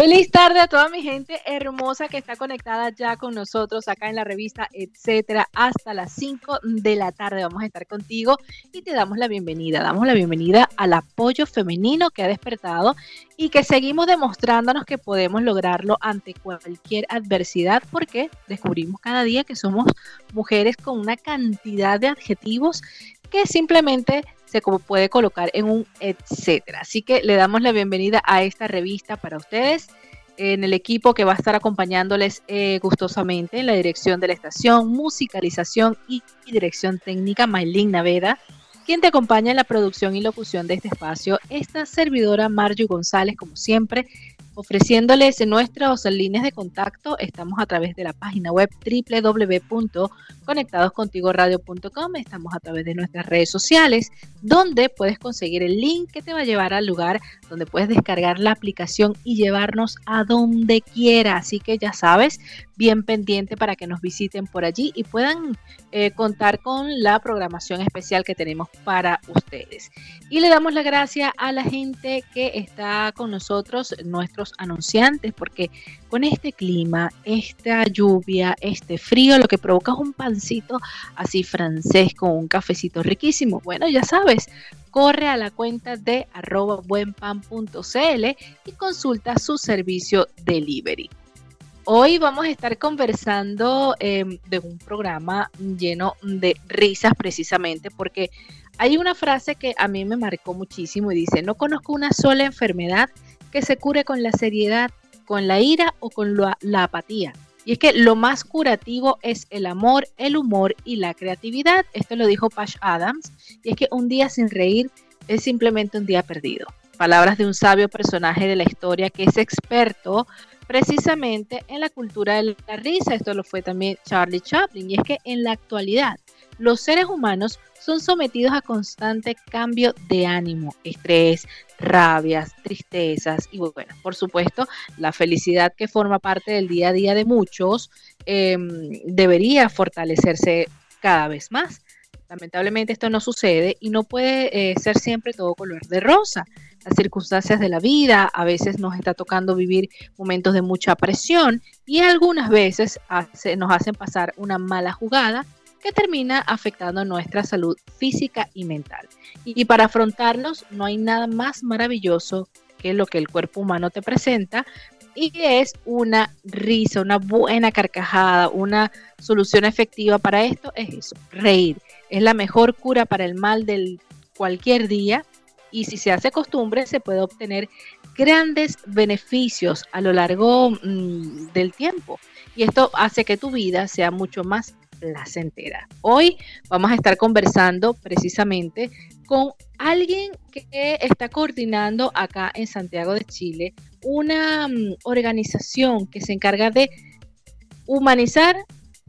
Feliz tarde a toda mi gente hermosa que está conectada ya con nosotros acá en la revista, etcétera, hasta las 5 de la tarde. Vamos a estar contigo y te damos la bienvenida. Damos la bienvenida al apoyo femenino que ha despertado y que seguimos demostrándonos que podemos lograrlo ante cualquier adversidad porque descubrimos cada día que somos mujeres con una cantidad de adjetivos que simplemente se puede colocar en un etcétera. Así que le damos la bienvenida a esta revista para ustedes en el equipo que va a estar acompañándoles eh, gustosamente en la dirección de la estación, musicalización y, dirección técnica, Maylin Naveda, quien te acompaña en la producción y locución de este espacio, esta servidora Marjo González, como siempre, ofreciéndoles nuestras líneas de contacto. Estamos a través de la página web www.conectadoscontigoradio.com. Estamos a través de nuestras redes sociales, donde puedes conseguir el link que te va a llevar al lugar donde puedes descargar la aplicación y llevarnos a donde quiera. Así que ya sabes, bien pendiente para que nos visiten por allí y puedan eh, contar con la programación especial que tenemos para ustedes. Y le damos la gracia a la gente que está con nosotros, nuestros anunciantes, porque con este clima, esta lluvia, este frío, lo que provoca es un pancito así francés con un cafecito riquísimo. Bueno, ya sabes, corre a la cuenta de arroba buenpan.cl y consulta su servicio delivery. Hoy vamos a estar conversando em, de un programa lleno de risas precisamente porque hay una frase que a mí me marcó muchísimo y dice, no conozco una sola enfermedad que se cure con la seriedad, con la ira o con la, la apatía. Y es que lo más curativo es el amor, el humor y la creatividad. Esto lo dijo Pash Adams. Y es que un día sin reír es simplemente un día perdido. Palabras de un sabio personaje de la historia que es experto precisamente en la cultura de la risa. Esto lo fue también Charlie Chaplin. Y es que en la actualidad los seres humanos son sometidos a constante cambio de ánimo, estrés, rabias, tristezas y bueno, por supuesto, la felicidad que forma parte del día a día de muchos em, debería fortalecerse cada vez más. Lamentablemente esto no sucede y no puede eh, ser siempre todo color de rosa las circunstancias de la vida, a veces nos está tocando vivir momentos de mucha presión y algunas veces nos hacen pasar una mala jugada que termina afectando nuestra salud física y mental. Y, para afrontarlos no hay nada más maravilloso que lo que el cuerpo humano te presenta y es una risa, una buena carcajada, una solución efectiva para esto es eso, reír. Es la mejor cura para el mal del cualquier día y si se hace costumbre se puede obtener grandes beneficios a lo largo mm, del tiempo. Y esto hace que tu vida sea mucho más placentera. Hoy vamos a estar conversando precisamente con alguien que está coordinando acá en Santiago de Chile una mm, organización que se encarga de humanizar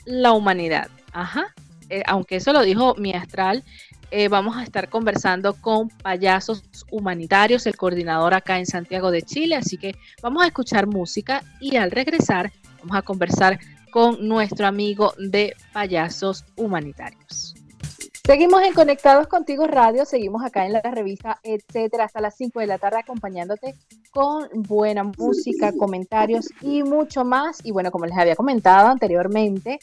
la humanidad. Ajá. Eh, aunque eso lo dijo mi astral, eh, vamos a estar conversando con Payasos Humanitarios, el coordinador acá en Santiago de Chile. Así que vamos a escuchar música y al regresar vamos a conversar con nuestro amigo de Payasos Humanitarios. Seguimos en Conectados Contigo Radio, seguimos acá en la revista, etcétera, hasta las 5 de la tarde acompañándote con buena música, comentarios y mucho más. Y bueno, como les había comentado anteriormente,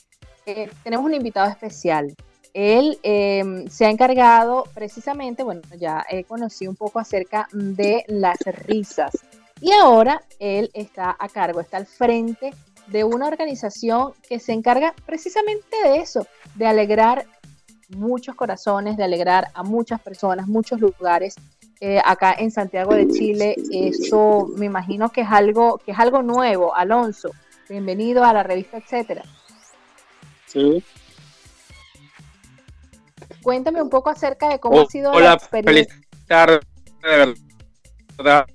eh, tenemos un invitado especial. Él em, se ha encargado precisamente, bueno, ya he conocido un poco acerca de las risas y ahora él está a cargo, está al frente de una organización que se encarga precisamente de eso, de alegrar muchos corazones, de alegrar a muchas personas, muchos lugares. Eh, acá en Santiago de Chile, eso me imagino que es algo, que es algo nuevo. Alonso, bienvenido a la revista, etcétera. Sí, Cuéntame un poco acerca de cómo ha sido la experiencia. Feliz de verdad,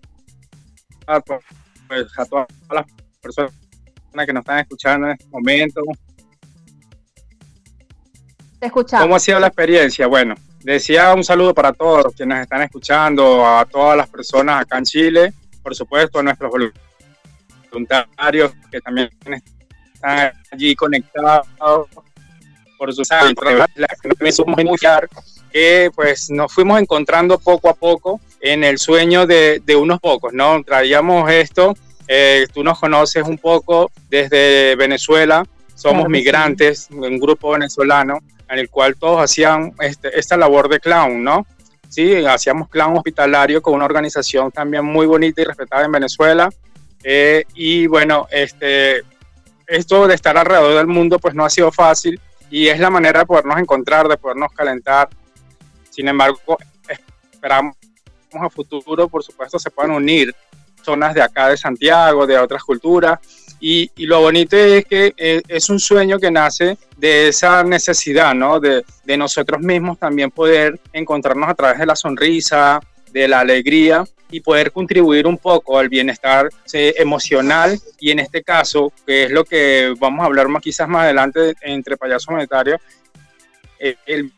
pues, a todas las personas que nos están escuchando en este momento. Te escuchamos. ¿Cómo ha sido la experiencia? Bueno, decía un saludo para todos quienes están escuchando, a todas las personas acá en Chile, por supuesto a nuestros voluntarios que también están allí conectados por su que pues nos fuimos encontrando poco a poco en el sueño de, de unos pocos, ¿no? Traíamos esto, eh, tú nos conoces un poco desde Venezuela, somos migrantes, un grupo venezolano en el cual todos hacían este, esta labor de clown, ¿no? Sí, hacíamos clown hospitalario con una organización también muy bonita y respetada en Venezuela. Eh, y bueno, este, esto de estar alrededor del mundo pues no ha sido fácil y es la manera de podernos encontrar, de podernos calentar. Sin embargo, esperamos a futuro, por supuesto, se puedan unir zonas de acá de Santiago, de otras culturas. Y, lo bonito es que eh, es un sueño que nace de esa necesidad, ¿no? De, de nosotros mismos también poder encontrarnos a través de la sonrisa, de la alegría y poder contribuir un poco al bienestar emocional y en este caso, que es lo que vamos a hablar más quizás más adelante entre payaso monetario, eh, el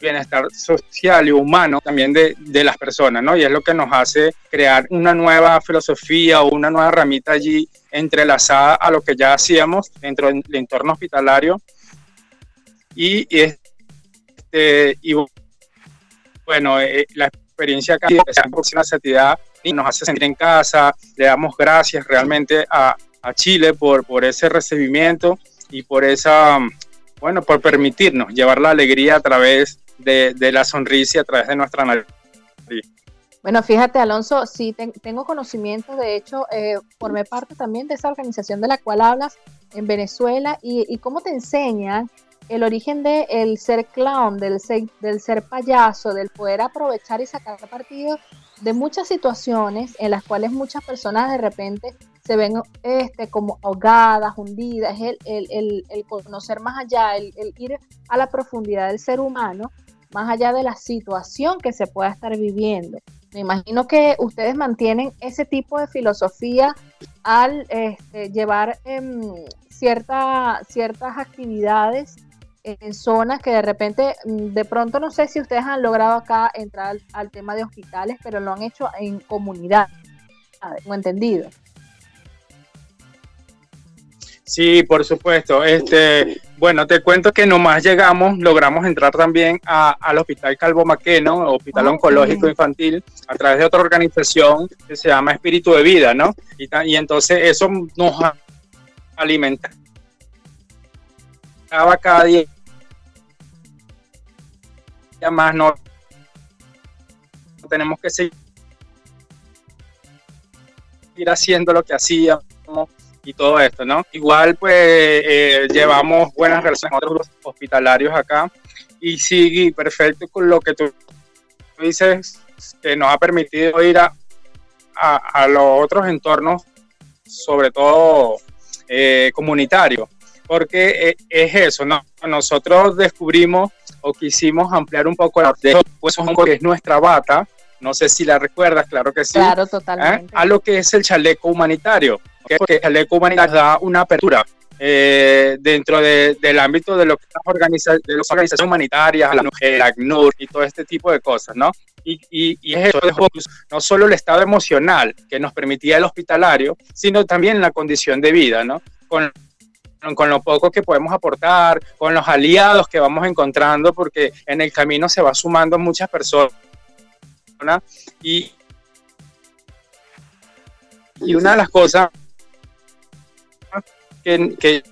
bienestar social y humano también de, de, las personas, ¿no? Y es lo que nos hace crear una nueva filosofía o una nueva ramita allí entrelazada a lo que ya hacíamos dentro del entorno hospitalario. Y, este, y bueno, eh, la experiencia acá por una santidad y nos hace sentir en casa. Le damos gracias realmente a, a Chile por, por ese recibimiento y por esa, bueno, por permitirnos llevar la alegría a través de, de la sonrisa y a través de nuestra nariz. Bueno, fíjate, Alonso, sí tengo conocimiento, de hecho, eh, formé parte también de esa organización de la cual hablas en Venezuela y, y cómo te enseñan el origen de el ser clown, del ser, del ser payaso, del poder aprovechar y sacar partido de muchas situaciones en las cuales muchas personas de repente se ven este, como ahogadas, hundidas, el, el, el, conocer más allá, el, ir a la profundidad del ser humano, más allá de la situación que se pueda estar viviendo. Me imagino que ustedes mantienen ese tipo de filosofía al este, llevar em, cierta, ciertas actividades en zonas que de repente, mm, de pronto no sé si ustedes han logrado acá entrar al, tema de hospitales, pero lo han hecho en comunidad, ¿no entendido? Sí, por supuesto. Este, bueno, te cuento que nomás llegamos, logramos entrar también al Hospital Calvo Maqueno, Hospital Oncológico Infantil, a través de otra organización que se llama Espíritu de Vida, ¿no? Y, y entonces eso nos alimenta cada día más no tenemos que seguir haciendo lo que hacíamos y todo esto, ¿no? Igual pues eh, llevamos buenas relaciones con otros hospitalarios acá y sigue perfecto con lo que tú dices que nos ha permitido ir a, a, los otros entornos, sobre todo eh, comunitarios, porque eh, es eso, ¿no? Nosotros descubrimos o quisimos ampliar un poco la de pues que es nuestra bata, no sé si la recuerdas, claro que sí. Claro, ¿eh? totalmente. A lo que es el chaleco humanitario, porque el chaleco humanitario da una apertura eh, dentro del ámbito de lo que organiza, de las organizaciones humanitarias, la mujer, ACNUR y todo este tipo de cosas, ¿no? Y, y, y es eso, no solo el estado emocional que nos permitía el hospitalario, sino también la condición de vida, ¿no? Con con lo poco que podemos aportar, con los aliados que vamos encontrando, porque en el camino se va sumando muchas personas. Y, y una de las cosas que,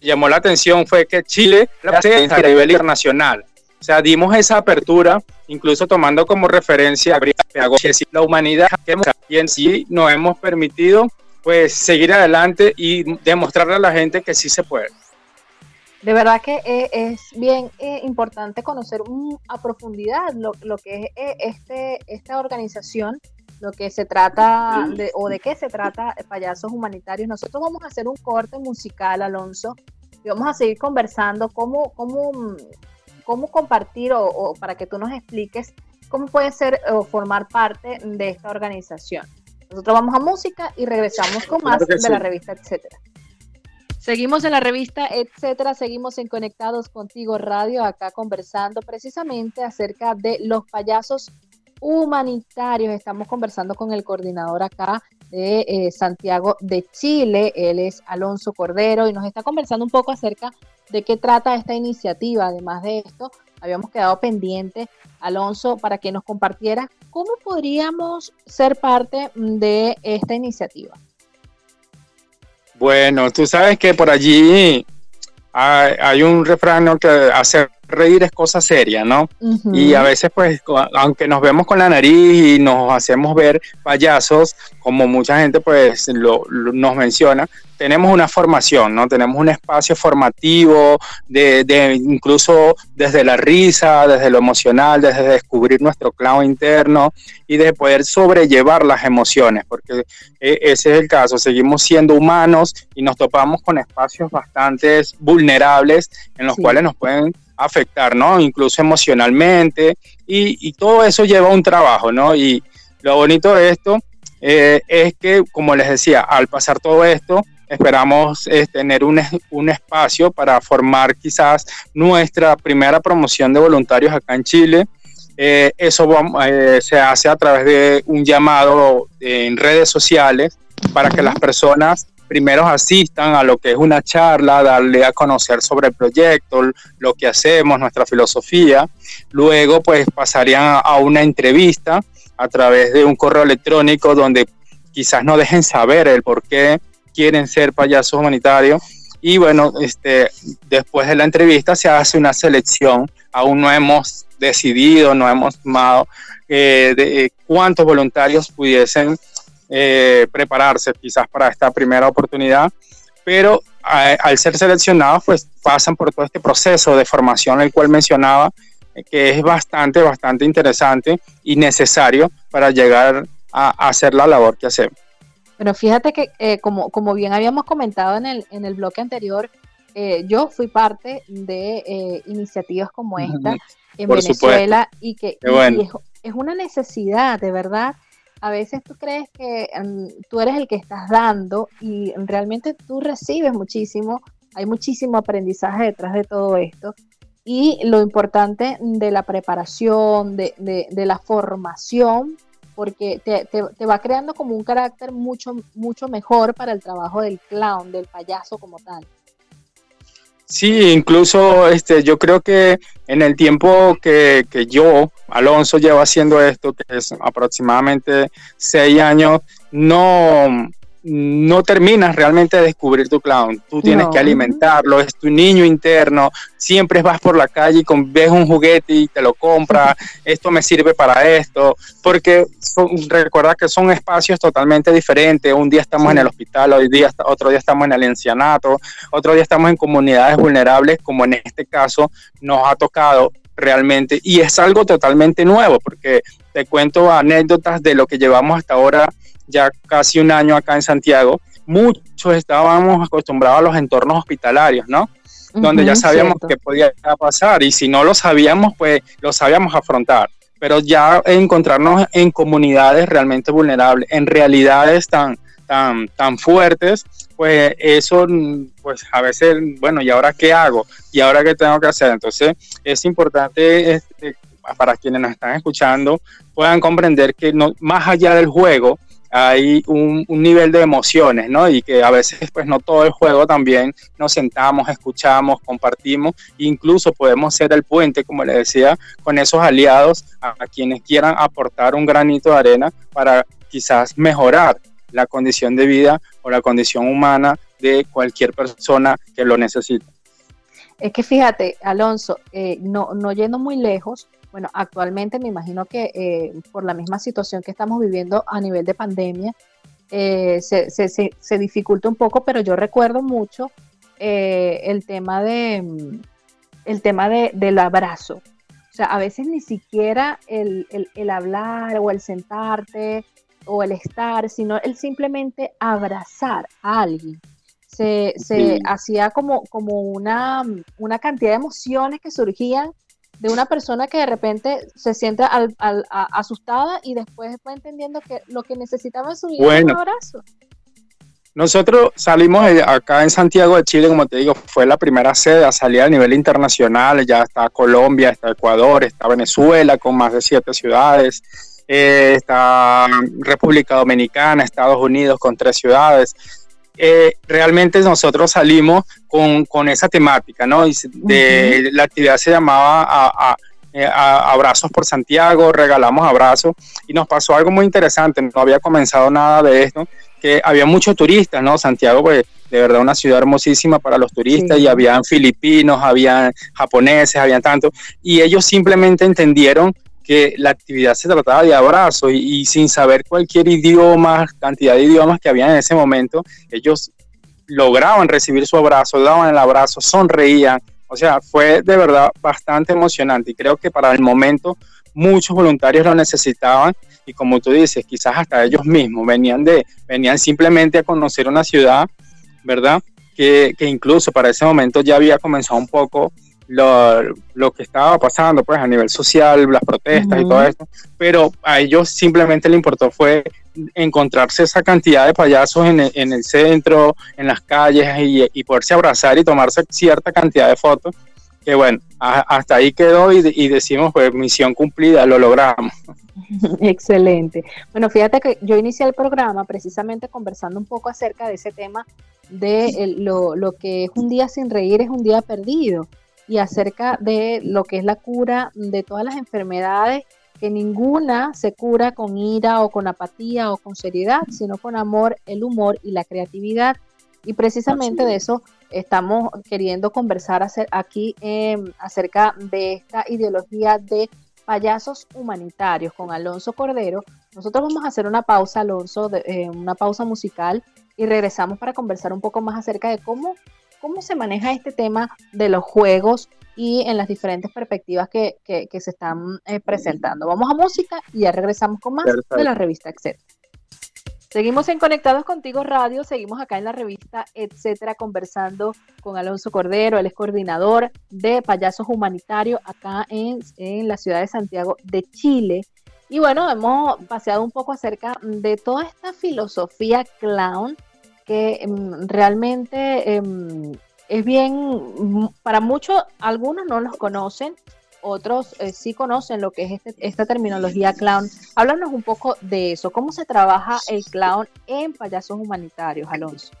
llamó la atención fue que Chile la a nivel internacional. O sea, dimos esa apertura, incluso tomando como referencia la humanidad y en sí nos hemos permitido pues seguir adelante y demostrarle a la gente que sí se puede. De verdad que eh, es bien eh, importante conocer a profundidad lo, que es eh, este, esta organización, lo que se trata de, o de qué se trata Payasos Humanitarios. Nosotros vamos a hacer un corte musical, Alonso, y vamos a seguir conversando cómo, cómo, cómo compartir o, o para que tú nos expliques cómo puede ser o formar parte de esta organización. Nosotros vamos a música y regresamos con más de la revista, etcétera. Seguimos en la revista, etcétera. Seguimos en Conectados Contigo Radio, acá conversando precisamente acerca de los payasos humanitarios. Estamos conversando con el coordinador acá de eh, Santiago de Chile. Él es Alonso Cordero y nos está conversando un poco acerca de qué trata esta iniciativa. Además de esto, habíamos quedado pendiente, Alonso, para que nos compartiera cómo podríamos ser parte de esta iniciativa. Bueno, tú sabes que por allí hay, un refrán que hacer reír es cosa seria, ¿no? Y a veces, pues, aunque nos vemos con la nariz y nos hacemos ver payasos, como mucha gente, pues, lo, nos menciona, tenemos una formación, ¿no? Tenemos un espacio formativo de, de, incluso desde la risa, desde lo emocional, desde descubrir nuestro clavo interno y de poder sobrellevar las emociones, porque e, ese es el caso, seguimos siendo humanos y nos topamos con espacios bastante vulnerables en los cuales nos pueden afectar, ¿no? Incluso emocionalmente y, y, todo eso lleva un trabajo, ¿no? Y lo bonito de esto eh, es que, como les decía, al pasar todo esto, esperamos eh, tener un, un, espacio para formar quizás nuestra primera promoción de voluntarios acá en Chile. Eh, eso se hace a través de un llamado en redes sociales para que las personas primero asistan a lo que es una charla, darle a conocer sobre el proyecto, lo que hacemos, nuestra filosofía. Luego, pues pasarían a una entrevista a través de un correo electrónico donde quizás no dejen saber el por qué quieren ser payasos humanitarios. Y bueno, este, después de la entrevista se hace una selección. Aún no hemos decidido, no hemos tomado eh, de cuántos voluntarios pudiesen eh, prepararse quizás para esta primera oportunidad, pero al ser seleccionados, pues pasan por todo este proceso de formación, el cual mencionaba, eh, que es bastante, bastante interesante y necesario para llegar a, hacer la labor que hacemos. Pero fíjate que, eh, como, como bien habíamos comentado en el, en el bloque anterior, yo fui parte de iniciativas como esta en Venezuela y que es, una necesidad, de verdad, a veces tú crees que em, tú eres el que estás dando y realmente tú recibes muchísimo, hay muchísimo aprendizaje detrás de todo esto. Y lo importante de la preparación, de, la formación, porque te, va creando como un carácter mucho, mucho mejor para el trabajo del clown, del payaso como tal. Sí, incluso este, yo creo que en el tiempo que, que yo, Alonso, llevo haciendo esto, que es aproximadamente seis años, no, no terminas realmente de descubrir tu clown. Tú tienes que alimentarlo, es tu niño interno. Siempre vas por la calle y con, ves un juguete y te lo compras. esto me sirve para esto. Porque recuerda que son espacios totalmente diferentes. Un día estamos en el hospital, hoy día, otro día estamos en el ancianato, otro día estamos en comunidades vulnerables, como en este caso nos ha tocado realmente. Y es algo totalmente nuevo, porque te cuento anécdotas de lo que llevamos hasta ahora ya casi un año acá en Santiago, muchos estábamos acostumbrados a los entornos hospitalarios, ¿no? Donde ya sabíamos qué podía pasar y si no lo sabíamos, pues lo sabíamos afrontar. Pero ya encontrarnos en comunidades realmente vulnerables, en realidades tan, tan, tan fuertes, pues eso, pues a veces, bueno, ¿y ahora qué hago? ¿Y ahora qué tengo que hacer? Entonces es importante este, para quienes nos están escuchando puedan comprender que no, más allá del juego, hay un, nivel de emociones, ¿no? Y que a veces, pues no todo el juego también nos sentamos, escuchamos, compartimos, incluso podemos ser el puente, como le decía, con esos aliados a, quienes quieran aportar un granito de arena para quizás mejorar la condición de vida o la condición humana de cualquier persona que lo necesite. Es que fíjate, Alonso, eh, no, no yendo muy lejos, bueno, actualmente me imagino que eh, por la misma situación que estamos viviendo a nivel de pandemia, eh, se, dificulta un poco, pero yo recuerdo mucho eh, el tema de mm, el tema del abrazo. O sea, a veces ni siquiera el, hablar o el sentarte o el estar, sino el simplemente abrazar a alguien. Se, hacía como, como una, una cantidad de emociones que surgían de una persona que de repente se siente asustada y después va entendiendo que lo que necesitaba en su vida un abrazo. Nosotros salimos acá en Santiago de Chile, como te digo, fue la primera sede a salir a nivel internacional. Ya está Colombia, está Ecuador, está Venezuela con más de siete ciudades, eh, está República Dominicana, Estados Unidos con tres ciudades. Eh, realmente nosotros salimos con, con, esa temática, ¿no? De, La actividad se llamaba a, eh, Abrazos por Santiago, regalamos abrazos y nos pasó algo muy interesante, no había comenzado nada de esto, que había muchos turistas, ¿no? Santiago, pues, de verdad una ciudad hermosísima para los turistas y habían filipinos, habían japoneses, habían tanto, y ellos simplemente entendieron que la actividad se trataba de abrazo y, sin saber cualquier idioma, cantidad de idiomas que había en ese momento, ellos lograban recibir su abrazo, daban el abrazo, sonreían, o sea, fue de verdad bastante emocionante y creo que para el momento muchos voluntarios lo necesitaban y como tú dices, quizás hasta ellos mismos venían de venían simplemente a conocer una ciudad, ¿verdad? Que, que incluso para ese momento ya había comenzado un poco lo, lo, que estaba pasando pues a nivel social, las protestas y todo eso, pero a ellos simplemente le importó fue encontrarse esa cantidad de payasos en el, en el centro, en las calles y, y, poderse abrazar y tomarse cierta cantidad de fotos, que bueno, hasta ahí quedó y, y decimos pues misión cumplida, lo logramos. Excelente. Bueno, fíjate que yo inicié el programa precisamente conversando un poco acerca de ese tema de lo, lo que es un día sin reír es un día perdido y acerca de lo que es la cura de todas las enfermedades, que ninguna se cura con ira o con apatía o con seriedad, sino con amor, el humor y la creatividad. Y precisamente de eso estamos queriendo conversar aquí em, acerca de esta ideología de payasos humanitarios con Alonso Cordero. Nosotros vamos a hacer una pausa, Alonso, eh, una pausa musical y regresamos para conversar un poco más acerca de cómo ¿Cómo se maneja este tema de los juegos y en las diferentes perspectivas que, se están eh, presentando? Vamos a música y ya regresamos con más de la revista Etcétera. Seguimos en Conectados Contigo Radio, seguimos acá en la revista Etcétera conversando con Alonso Cordero, él es coordinador de Payasos Humanitarios acá en, en la ciudad de Santiago de Chile. Y bueno, hemos paseado un poco acerca de toda esta filosofía clown que em, realmente em, es bien, para muchos, algunos no los conocen, otros eh, sí conocen lo que es este, esta terminología clown. Háblanos un poco de eso, cómo se trabaja el clown en payasos humanitarios, Alonso.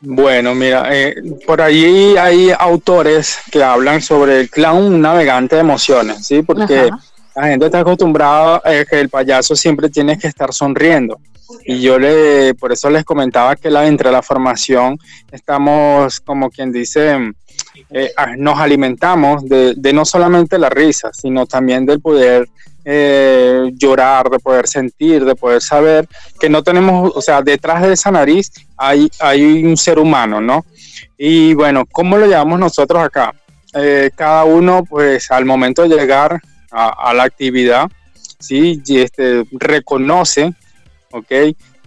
Bueno, mira, eh, por allí hay autores que hablan sobre el clown navegante de emociones, ¿sí? Porque la gente está acostumbrada a que el payaso siempre tiene que estar sonriendo. Y yo le, por eso les comentaba que la, entre la formación estamos, como quien dice, eh, nos alimentamos de, no solamente la risa, sino también del poder eh, llorar, de poder sentir, de poder saber que no tenemos, o sea, detrás de esa nariz hay, hay un ser humano, ¿no? Y bueno, ¿cómo lo llevamos nosotros acá? Eh, cada uno, pues al momento de llegar a, la actividad, ¿sí? Este, reconoce ¿ok?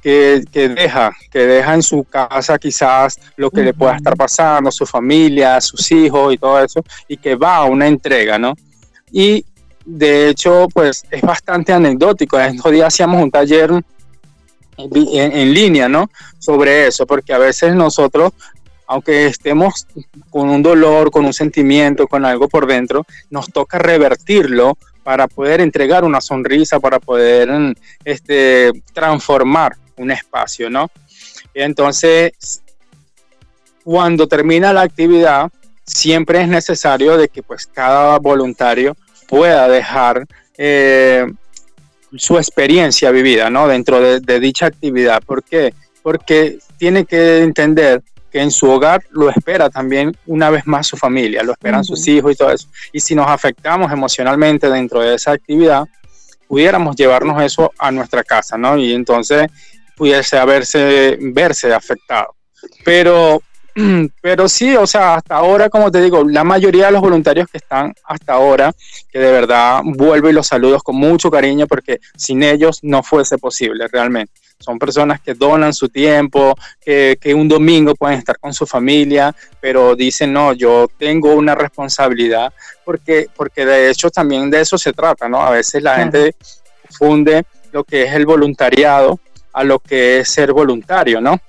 Que, que, deja, que deja en su casa quizás lo que le pueda estar pasando, su familia, sus hijos y todo eso, y que va a una entrega, ¿no? Y de hecho, pues es bastante anecdótico. Estos días hacíamos un taller en, en, línea, ¿no? Sobre eso, porque a veces nosotros, aunque estemos con un dolor, con un sentimiento, con algo por dentro, nos toca revertirlo para poder entregar una sonrisa, para poder este, transformar un espacio, ¿no? Entonces, cuando termina la actividad, siempre es necesario de que pues cada voluntario pueda dejar eh, su experiencia vivida, ¿no? Dentro de, de dicha actividad. ¿Por qué? Porque tiene que entender que en su hogar lo espera también una vez más su familia, lo esperan sus hijos y todo eso. Y si nos afectamos emocionalmente dentro de esa actividad, pudiéramos llevarnos eso a nuestra casa, ¿no? Y entonces pudiese haberse, verse afectado. Pero, pero sí, o sea, hasta ahora, como te digo, la mayoría de los voluntarios que están hasta ahora, que de verdad vuelvo y los saludos con mucho cariño porque sin ellos no fuese posible realmente. Son personas que donan su tiempo, que, un domingo pueden estar con su familia, pero dicen, no, yo tengo una responsabilidad, porque, porque de hecho también de eso se trata, ¿no? A veces la gente funde lo que es el voluntariado a lo que es ser voluntario, ¿no?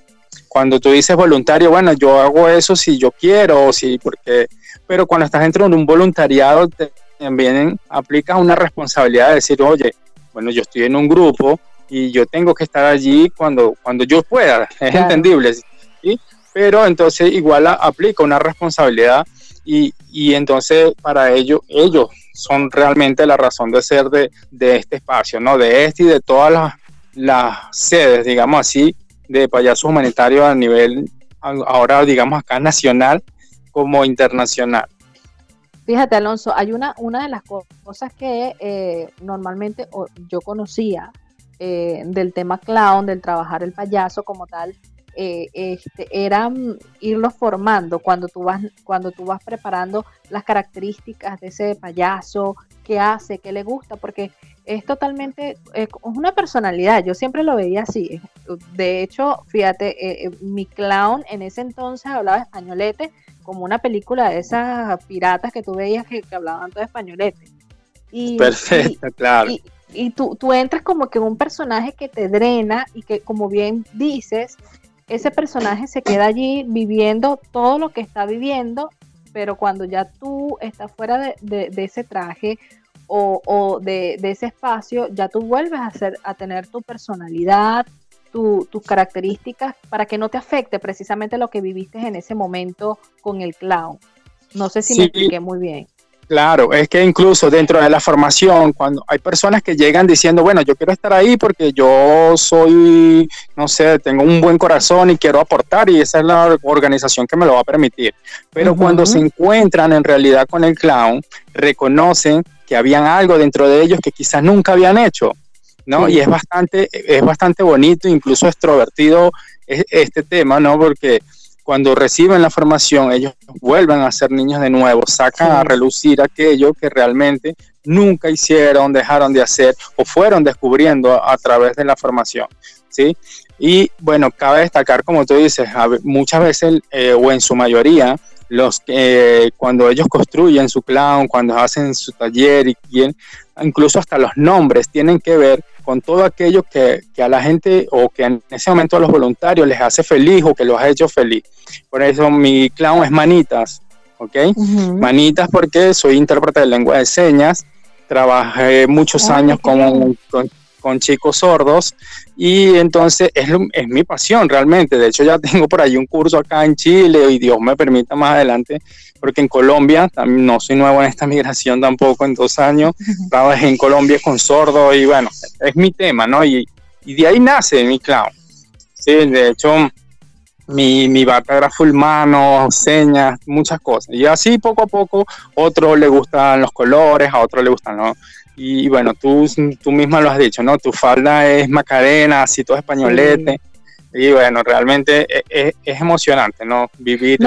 Cuando tú dices voluntario, bueno, yo hago eso si yo quiero, o si porque, pero cuando estás dentro de un voluntariado también aplica una responsabilidad de decir, oye, bueno, yo estoy en un grupo y yo tengo que estar allí cuando, cuando yo pueda, es entendible, ¿sí? pero entonces igual aplica una responsabilidad y, y, entonces para ellos, ellos son realmente la razón de ser de, de este espacio, ¿no? De este y de todas las, las sedes, digamos así, de payasos humanitarios a nivel, ahora digamos acá nacional como internacional. Fíjate, Alonso, hay una, una de las cosas que eh, normalmente yo conocía eh, del tema clown, del trabajar el payaso como tal, eh, este, era mm, irlo formando cuando tú vas cuando tú vas preparando las características de ese payaso, qué hace, qué le gusta, porque es totalmente, es una personalidad, yo siempre lo veía así. De hecho, fíjate, mi clown en ese entonces hablaba españolete, como una película de esas piratas que tú veías que, hablaban todo españolete. Y, Perfecto, claro. Y, tú, tú entras como que en un personaje que te drena y que, como bien dices, ese personaje se queda allí viviendo todo lo que está viviendo, pero cuando ya tú estás fuera de, ese traje o, de, de, ese espacio, ya tú vuelves a, hacer, a tener tu personalidad, tus características para que no te afecte precisamente lo que viviste en ese momento con el clown. No sé si me expliqué muy bien. Claro, es que incluso dentro de la formación, cuando hay personas que llegan diciendo, bueno, yo quiero estar ahí porque yo soy, no sé, tengo un buen corazón y quiero aportar y esa es la organización que me lo va a permitir. Pero cuando se encuentran en realidad con el clown, reconocen que habían algo dentro de ellos que quizás nunca habían hecho. ¿no? Y es bastante, es bastante bonito, incluso extrovertido este tema, ¿no? Porque cuando reciben la formación, ellos vuelven a ser niños de nuevo, sacan a relucir aquello que realmente nunca hicieron, dejaron de hacer o fueron descubriendo a, través de la formación, ¿sí? Y bueno, cabe destacar, como tú dices, muchas veces eh, o en su mayoría, los que cuando ellos construyen su clown, cuando hacen su taller y incluso hasta los nombres tienen que ver con todo aquello que, a la gente o que en ese momento a los voluntarios les hace feliz o que los ha hecho feliz. Por eso mi clown es Manitas, ¿ok? Manitas porque soy intérprete de lengua de señas, trabajé muchos años con, con, chicos sordos y entonces es, es, mi pasión realmente. De hecho ya tengo por ahí un curso acá en Chile y Dios me permita más adelante porque en Colombia, también no soy nuevo en esta migración tampoco, en dos años, trabajé en Colombia con sordo y bueno, es mi tema, ¿no? Y, y de ahí nace mi clown. Sí, de hecho, mi, mi full mano, señas, muchas cosas. Y así poco a poco, otro le gustan los colores, a otro le gustan los... Y bueno, tú, tú misma lo has dicho, ¿no? Tu falda es macarena, así todo españolete. Y bueno, realmente e, e, es, emocionante, ¿no? Vivir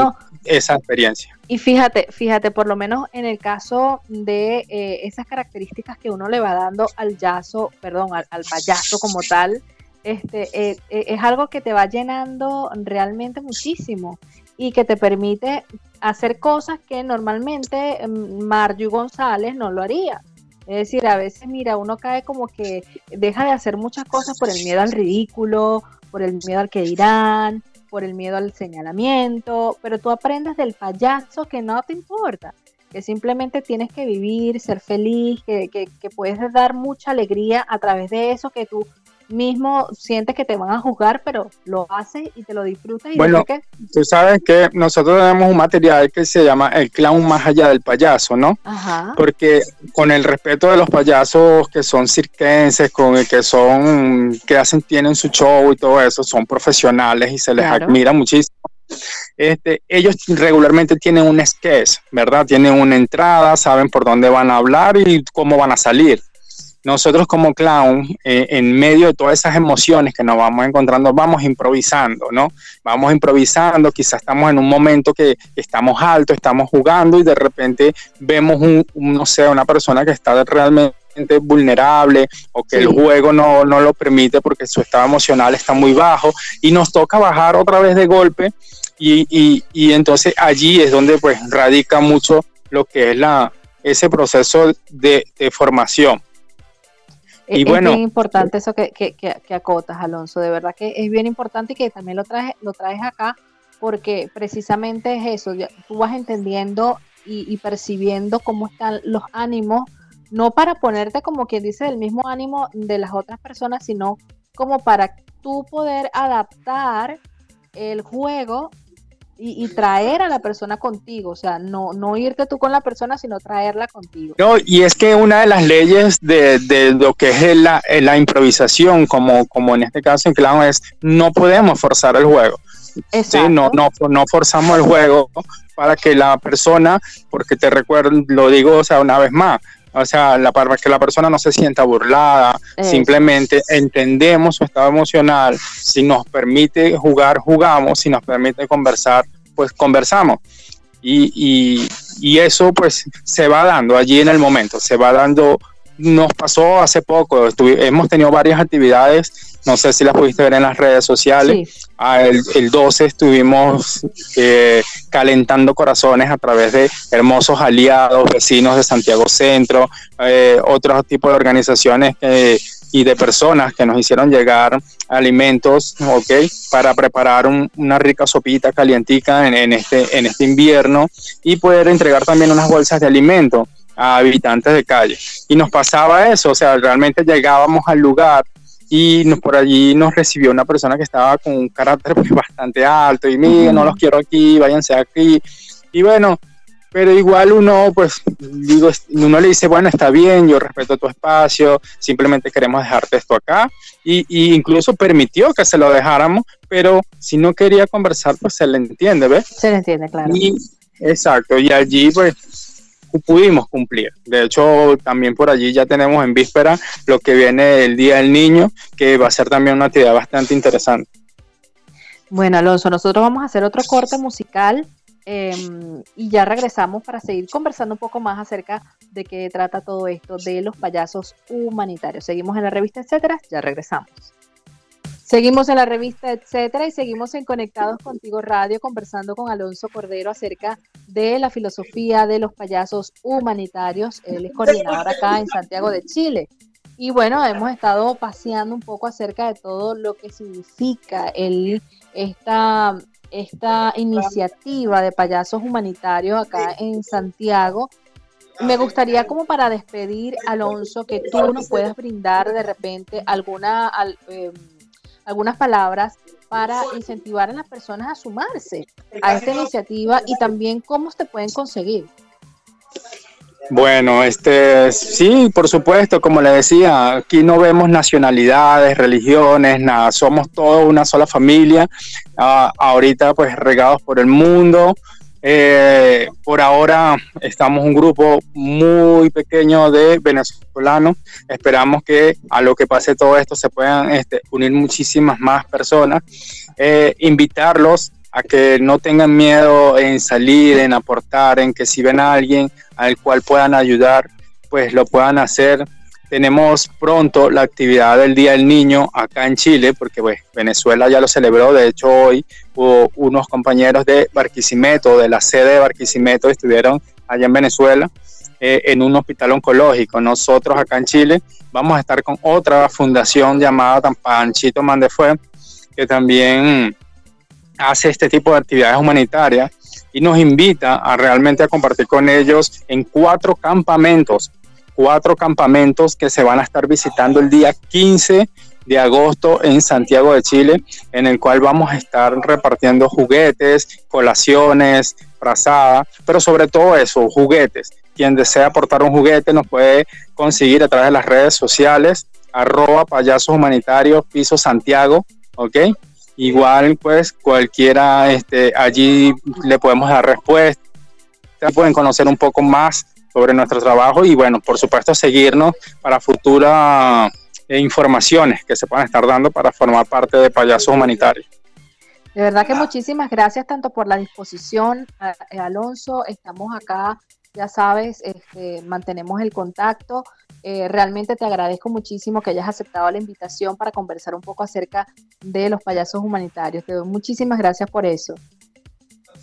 esa experiencia. Y fíjate, fíjate, por lo menos en el caso de eh, esas características que uno le va dando al yazo, perdón, al, payaso como tal, este, eh, eh, es algo que te va llenando realmente muchísimo y que te permite hacer cosas que normalmente mm, Marju González no lo haría. Es decir, a veces, mira, uno cae como que deja de hacer muchas cosas por el miedo al ridículo, por el miedo al que dirán, por el miedo al señalamiento, pero tú aprendes del payaso que no te importa, que simplemente tienes que vivir, ser feliz, que, que, que puedes dar mucha alegría a través de eso que tú mismo sientes que te van a juzgar, pero lo haces y te lo disfrutas. Y bueno, tú sabes que nosotros tenemos un material que se llama El clown más allá del payaso, ¿no? Ajá. Porque con el respeto de los payasos que son cirquenses, con el que son, que hacen, tienen su show y todo eso, son profesionales y se les admira muchísimo. Este, ellos regularmente tienen un sketch, ¿verdad? Tienen una entrada, saben por dónde van a hablar y cómo van a salir nosotros como clown, eh, en medio de todas esas emociones que nos vamos encontrando, vamos improvisando, ¿no? Vamos improvisando, quizás estamos en un momento que estamos altos, estamos jugando y de repente vemos un, no sé, una persona que está realmente vulnerable o que el juego no, no lo permite porque su estado emocional está muy bajo y nos toca bajar otra vez de golpe y, y, y entonces allí es donde pues radica mucho lo que es la, ese proceso de, de formación Y es bueno, bien importante eso que, que, que, acotas, Alonso. De verdad que es bien importante y que también lo traes, lo traes acá porque precisamente es eso. Tú vas entendiendo y, y percibiendo cómo están los ánimos, no para ponerte como quien dice el mismo ánimo de las otras personas, sino como para tú poder adaptar el juego y, traer a la persona contigo, o sea, no, no irte tú con la persona, sino traerla contigo. No, y es que una de las leyes de, de lo que es la, la, improvisación, como, como en este caso en Clown, es no podemos forzar el juego. ¿sí? No, no, no forzamos el juego para que la persona, porque te recuerdo, lo digo o sea, una vez más, o sea, la, para que la persona no se sienta burlada, simplemente entendemos su estado emocional, si nos permite jugar, jugamos, si nos permite conversar, pues conversamos. Y, y, eso pues se va dando allí en el momento, se va dando, nos pasó hace poco, hemos tenido varias actividades no sé si las pudiste ver en las redes sociales. Ah, el, 12 estuvimos eh, calentando corazones a través de hermosos aliados, vecinos de Santiago Centro, eh, otros tipos de organizaciones y de personas que nos hicieron llegar alimentos, ¿ok? Para preparar una rica sopita calientica en, este, en este invierno y poder entregar también unas bolsas de alimento a habitantes de calle. Y nos pasaba eso, o sea, realmente llegábamos al lugar y por allí nos recibió una persona que estaba con un carácter pues, bastante alto y mira, no los quiero aquí, váyanse aquí. Y bueno, pero igual uno, pues, digo, uno le dice, bueno, está bien, yo respeto tu espacio, simplemente queremos dejarte esto acá. Y, y incluso permitió que se lo dejáramos, pero si no quería conversar, pues se le entiende, ¿ves? Se le entiende, claro. Y, exacto, y allí, pues, pudimos cumplir. De hecho, también por allí ya tenemos en víspera lo que viene el Día del Niño, que va a ser también una actividad bastante interesante. Bueno, Alonso, nosotros vamos a hacer otro corte musical em, y ya regresamos para seguir conversando un poco más acerca de qué trata todo esto de los payasos humanitarios. Seguimos en la revista, etcétera, ya regresamos. Seguimos en la revista, etcétera, y seguimos en Conectados Contigo Radio conversando con Alonso Cordero acerca de la filosofía de los payasos humanitarios. Él es coordinador acá en Santiago de Chile. Y bueno, hemos estado paseando un poco acerca de todo lo que significa el, esta, esta iniciativa de payasos humanitarios acá en Santiago. Me gustaría como para despedir, Alonso, que tú nos puedas brindar de repente alguna... Em, algunas palabras para incentivar a las personas a sumarse a esta iniciativa y también cómo se pueden conseguir. Bueno, este sí, por supuesto, como le decía, aquí no vemos nacionalidades, religiones, nada, somos todos una sola familia, ah, ahorita pues regados por el mundo, eh, por ahora estamos un grupo muy pequeño de venezolanos. Esperamos que a lo que pase todo esto se puedan este, unir muchísimas más personas. Eh, invitarlos a que no tengan miedo en salir, en aportar, en que si ven a alguien al cual puedan ayudar, pues lo puedan hacer tenemos pronto la actividad del Día del Niño acá en Chile, porque pues, Venezuela ya lo celebró. De hecho, hoy hubo unos compañeros de Barquisimeto, de la sede de Barquisimeto, estuvieron allá en Venezuela eh, en un hospital oncológico. Nosotros acá en Chile vamos a estar con otra fundación llamada Tampanchito Mandefue, que también hace este tipo de actividades humanitarias y nos invita a realmente a compartir con ellos en cuatro campamentos cuatro campamentos que se van a estar visitando el día 15 de agosto en Santiago de Chile, en el cual vamos a estar repartiendo juguetes, colaciones, frazada, pero sobre todo eso, juguetes. Quien desea aportar un juguete nos puede conseguir a través de las redes sociales, arroba payasos humanitarios, piso Santiago, ¿ok? Igual, pues cualquiera, este, allí le podemos dar respuesta, pueden conocer un poco más sobre nuestro trabajo y bueno, por supuesto seguirnos para futuras eh, informaciones que se puedan estar dando para formar parte de Payasos Humanitarios. De verdad que muchísimas gracias tanto por la disposición, eh, Alonso. Estamos acá, ya sabes, este, mantenemos el contacto. Eh, realmente te agradezco muchísimo que hayas aceptado la invitación para conversar un poco acerca de los payasos humanitarios. Te doy muchísimas gracias por eso.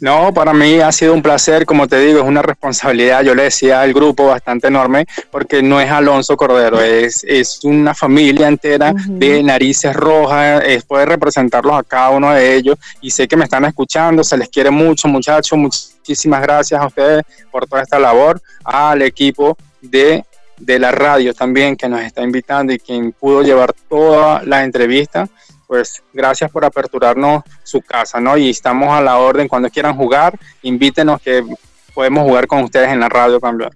No, para mí ha sido un placer, como te digo, es una responsabilidad, yo le decía al grupo bastante enorme, porque no es Alonso Cordero, es, es una familia entera de narices rojas, es poder representarlos a cada uno de ellos y sé que me están escuchando, se les quiere mucho muchachos, muchísimas gracias a ustedes por toda esta labor, al equipo de de la radio también que nos está invitando y quien pudo llevar toda la entrevista pues gracias por aperturarnos su casa, ¿no? Y estamos a la orden cuando quieran jugar, invítenos que podemos jugar con ustedes en la radio también.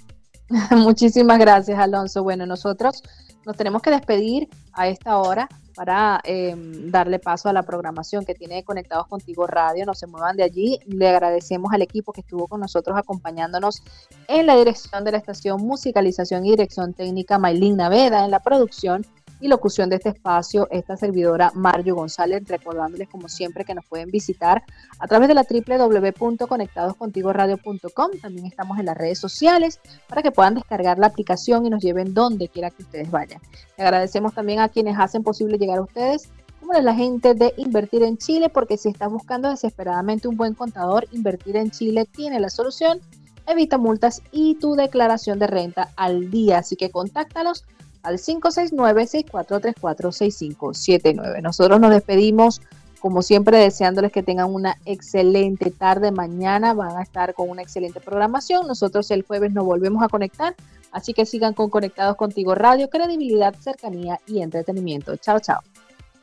Muchísimas gracias, Alonso. Bueno, nosotros nos tenemos que despedir a esta hora para em, darle paso a la programación que tiene Conectados Contigo Radio. No se muevan de allí. Le agradecemos al equipo que estuvo con nosotros acompañándonos en la dirección de la estación Musicalización y Dirección Técnica Maylin Naveda, en la producción y locución de este espacio, esta servidora Mario González, recordándoles como siempre que nos pueden visitar a través de la www.conectadoscontigoradio.com. También estamos en las redes sociales para que puedan descargar la aplicación y nos lleven donde quiera que ustedes vayan. Le agradecemos también a quienes hacen posible llegar a ustedes como la gente de Invertir en Chile, porque si estás buscando desesperadamente un buen contador, Invertir en Chile tiene la solución. Evita multas y tu declaración de renta al día. Así que contáctalos al 569-6434-6579. Nosotros nos despedimos, como siempre, deseándoles que tengan una excelente tarde. Mañana van a estar con una excelente programación. Nosotros el jueves nos volvemos a conectar, así que sigan con Conectados Contigo Radio, credibilidad, cercanía y entretenimiento. Chao, chao.